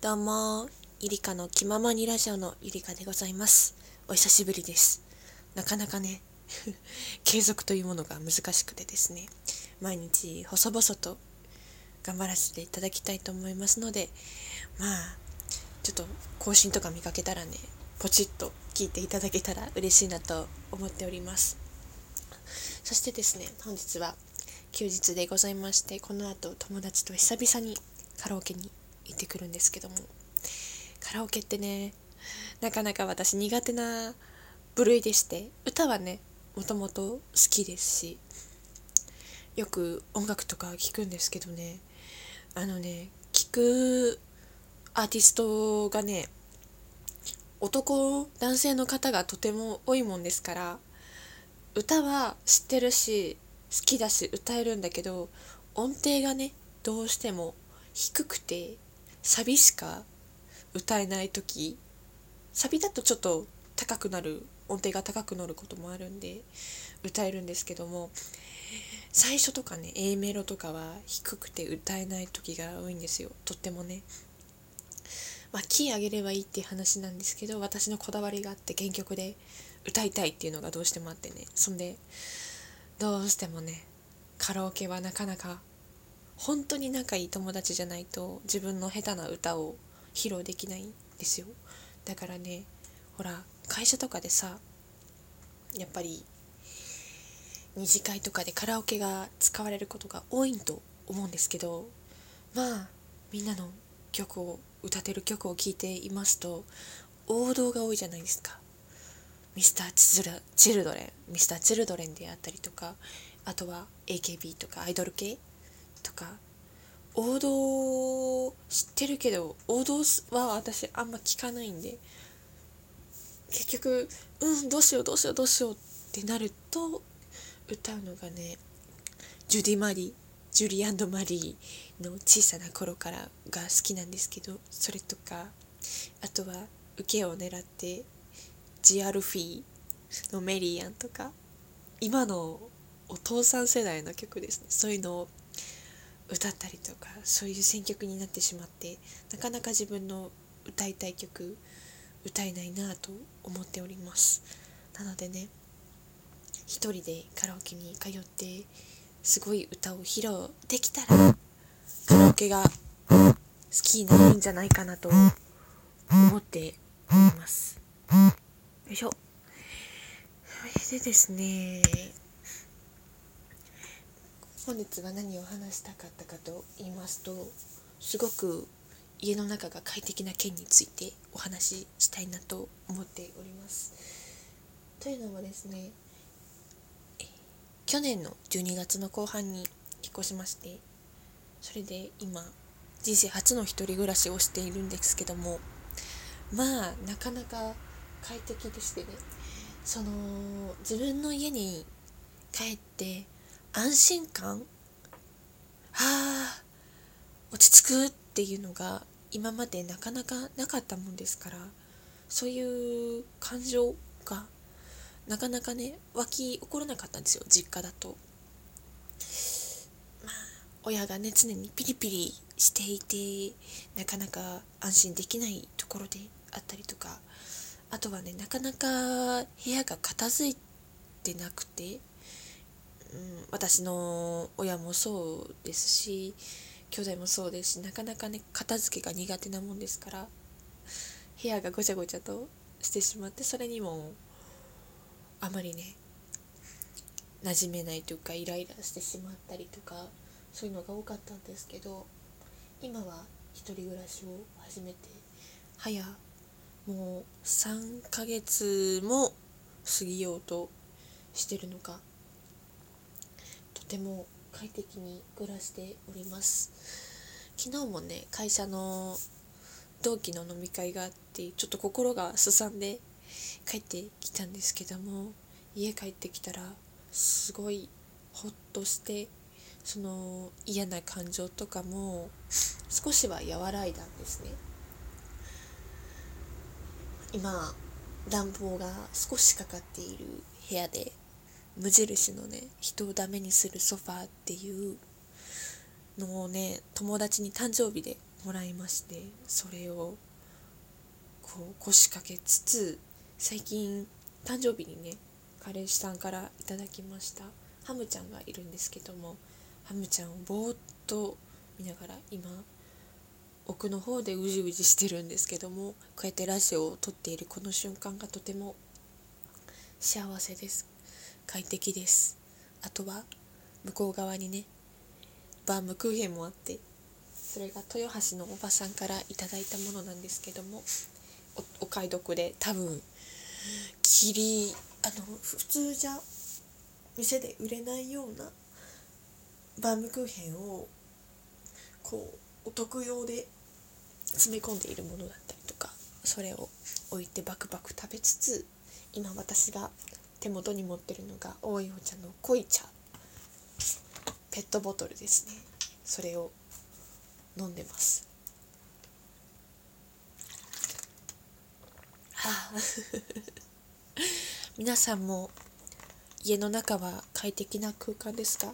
どうも、ゆりかの気ままにラジオのゆりかでございます。お久しぶりです。なかなかね、継続というものが難しくてですね、毎日細々と頑張らせていただきたいと思いますので、まあ、ちょっと更新とか見かけたらね、ポチッと聞いていただけたら嬉しいなと思っております。そしてですね、本日は休日でございまして、この後友達と久々にカラオケに行ってくるんですけども、カラオケってね、なかなか私苦手な部類でして、歌はね、もともと好きですし、よく音楽とか聴くんですけどね、あのね、聴くアーティストがね、男、男性の方がとても多いもんですから、歌は知ってるし好きだし歌えるんだけど音程がねどうしても低くてサビしか歌えない時サビだとちょっと高くなる音程が高くなることもあるんで歌えるんですけども最初とかね A メロとかは低くて歌えない時が多いんですよ。とってもね。まあキー上げればいいっていう話なんですけど私のこだわりがあって原曲で歌いたいっていうのがどうしてもあってね。そんでどうしてもねカラオケはなかなか本当に仲いい友達じゃないと自分の下手な歌を披露できないんですよ。だからねほら会社とかでさやっぱり二次会とかでカラオケが使われることが多いんと思うんですけどまあみんなの曲を歌ってる曲を聴いていますと王道が多いじゃないですか。ミスターチルチルドレンミスターチルドレンであったりとかあとは AKB とかアイドル系とか王道知ってるけど王道は私あんま聞かないんで結局うんどうしようどうしようどうしようってなると歌うのがねジュディ・マリージュリーマリーの小さな頃からが好きなんですけどそれとかあとは受けを狙ってジアルフィーのメリーアンとか今のお父さん世代の曲ですね。そういうのを歌ったりとかそういう選曲になってしまってなかなか自分の歌いたい曲歌えないなと思っております。なのでね一人でカラオケに通ってすごい歌を披露できたらカラオケが好きになるんじゃないかなと思っております。よいしょ。それでですね本日は何を話したかったかと言いますとすごく家の中が快適な件についてお話ししたいなと思っております。というのもですね去年の12月の後半に引っ越しましてそれで今人生初の一人暮らしをしているんですけどもまあなかなか快適でしてねその自分の家に帰って安心感？あ落ち着くっていうのが今までなかなかなかったもんですから。そういう感情がなかなかね湧き起こらなかったんですよ実家だと。まあ親がね常にピリピリしていてなかなか安心できないところであったりとか。あとはねなかなか部屋が片付いてなくて、うん、私の親もそうですし兄弟もそうですしなかなかね片付けが苦手なもんですから部屋がごちゃごちゃとしてしまってそれにもあまりね馴染めないというかイライラしてしまったりとかそういうのが多かったんですけど今は一人暮らしを始めて早もう3ヶ月も過ぎようとしてるのかても快適に暮らしております。昨日もね会社の同期の飲み会があってちょっと心がすさんで帰ってきたんですけども家帰ってきたらすごいほっとしてその嫌な感情とかも少しは和らいだんですね。今暖房が少しかかっている部屋で無印のね人をダメにするソファーっていうのをね友達に誕生日でもらいましてそれをこう腰掛けつつ最近誕生日にね彼氏さんからいただきました。ハムちゃんがいるんですけどもハムちゃんをぼーっと見ながら今奥の方でうじうじしてるんですけどもこうやってラジオを撮っているこの瞬間がとても幸せです。快適です。あとは向こう側にねバームクーヘンもあってそれが豊橋のおばさんからいただいたものなんですけどもお買い得で多分切りあの普通じゃ店で売れないようなバームクーヘンをこうお得用で詰め込んでいるものだったりとかそれを置いてバクバク食べつつ今私が手元に持ってるのが大井お茶の濃い茶ペットボトルですね。それを飲んでます。はあ 皆さんも家の中は快適な空間ですか？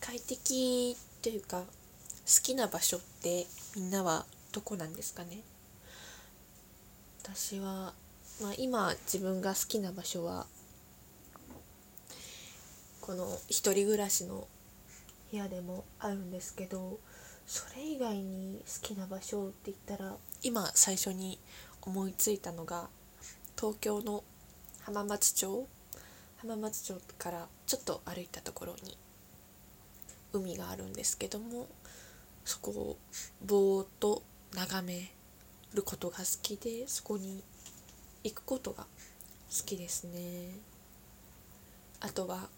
快適というか好きな場所ってみんなはどこなんですかね？私は、まあ、今自分が好きな場所はこの一人暮らしの部屋でもあるんですけどそれ以外に好きな場所って言ったら今最初に思いついたのが東京の浜松町浜松町からちょっと歩いたところに海があるんですけどもそこをぼーっと眺めることが好きでそこに行くことが好きですね。あとは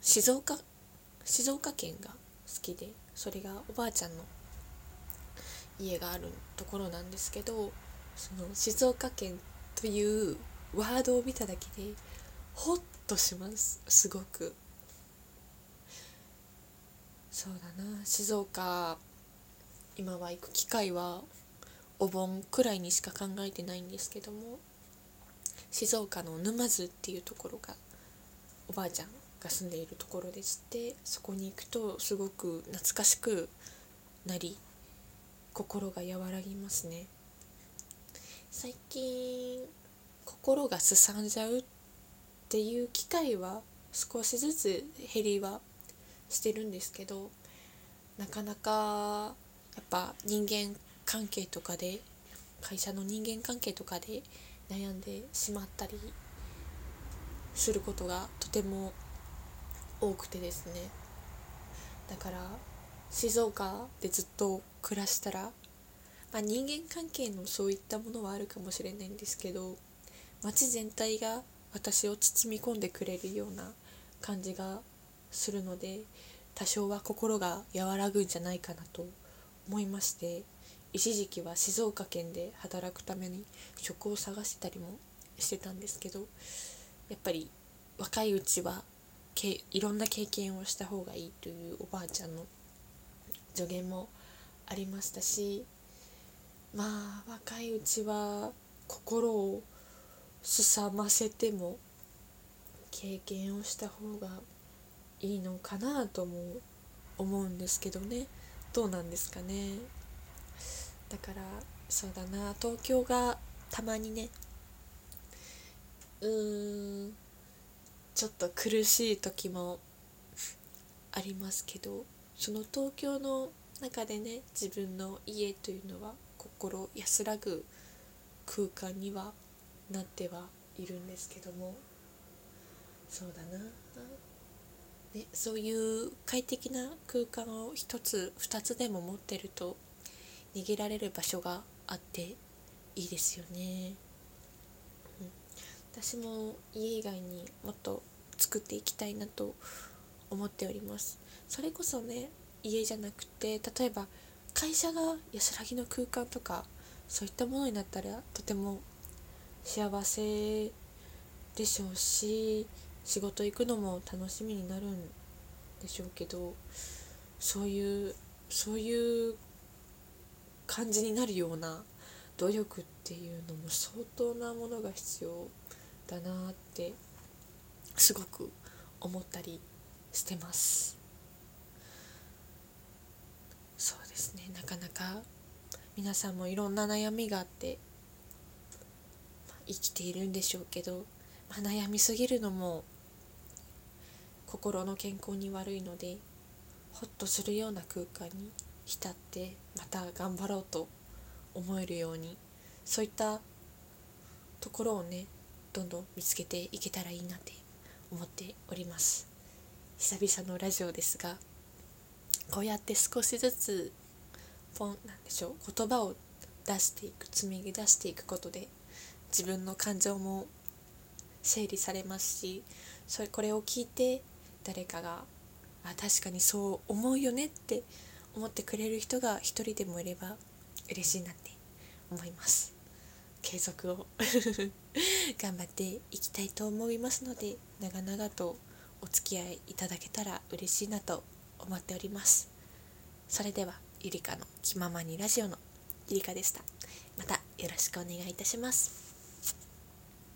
静岡静岡県が好きでそれがおばあちゃんの家があるところなんですけどその静岡県というワードを見ただけでホッとしますすごく。そうだな静岡今は行く機会はお盆くらいにしか考えてないんですけども静岡の沼津っていうところがおばあちゃんが住んでいるところでしてそこに行くとすごく懐かしくなり心が和らぎますね。最近心がすさんじゃうっていう機会は少しずつ減りはしてるんですけどなかなかやっぱ人間関係とかで会社の人間関係とかで悩んでしまったりすることがとても多くてですね。だから静岡でずっと暮らしたら、まあ、人間関係のそういったものはあるかもしれないんですけど街全体が私を包み込んでくれるような感じがするので多少は心が和らぐんじゃないかなと思いまして一時期は静岡県で働くために職を探してたりもしてたんですけどやっぱり若いうちはけいろんな経験をした方がいいというおばあちゃんの助言もありましたしまあ若いうちは心をすさませても経験をした方がいいのかなとも思うんですけどね。どうなんですかね。だからそうだな。東京がたまにねうーんちょっと苦しい時もありますけどその東京の中でね自分の家というのは心安らぐ空間にはなってはいるんですけども。そうだな。ね、そういう快適な空間を一つ二つでも持ってると逃げられる場所があっていいですよね、うん、私も家以外にもっと作っていきたいなと思っております。それこそね家じゃなくて例えば会社が安らぎの空間とかそういったものになったらとても幸せでしょうし仕事行くのも楽しみになるんでしょうけどそういうそういう感じになるような努力っていうのも相当なものが必要だなってすごく思ったりしてます。そうですね。なかなか皆さんもいろんな悩みがあって生きているんでしょうけど、まあ、悩みすぎるのも心の健康に悪いのでホッとするような空間に浸ってまた頑張ろうと思えるようにそういったところをねどんどん見つけていけたらいいなって思っております。久々のラジオですがこうやって少しずつポンなんでしょう言葉を出していく紡ぎ出していくことで自分の感情も整理されますしそれこれを聞いて誰かがあ確かにそう思うよねって思ってくれる人が一人でもいれば嬉しいなって思います。継続を 頑張っていきたいと思いますので長々とお付き合いいただけたら嬉しいなと思っております。それではゆりかの気ままにラジオのゆりかでした。またよろしくお願いいたします。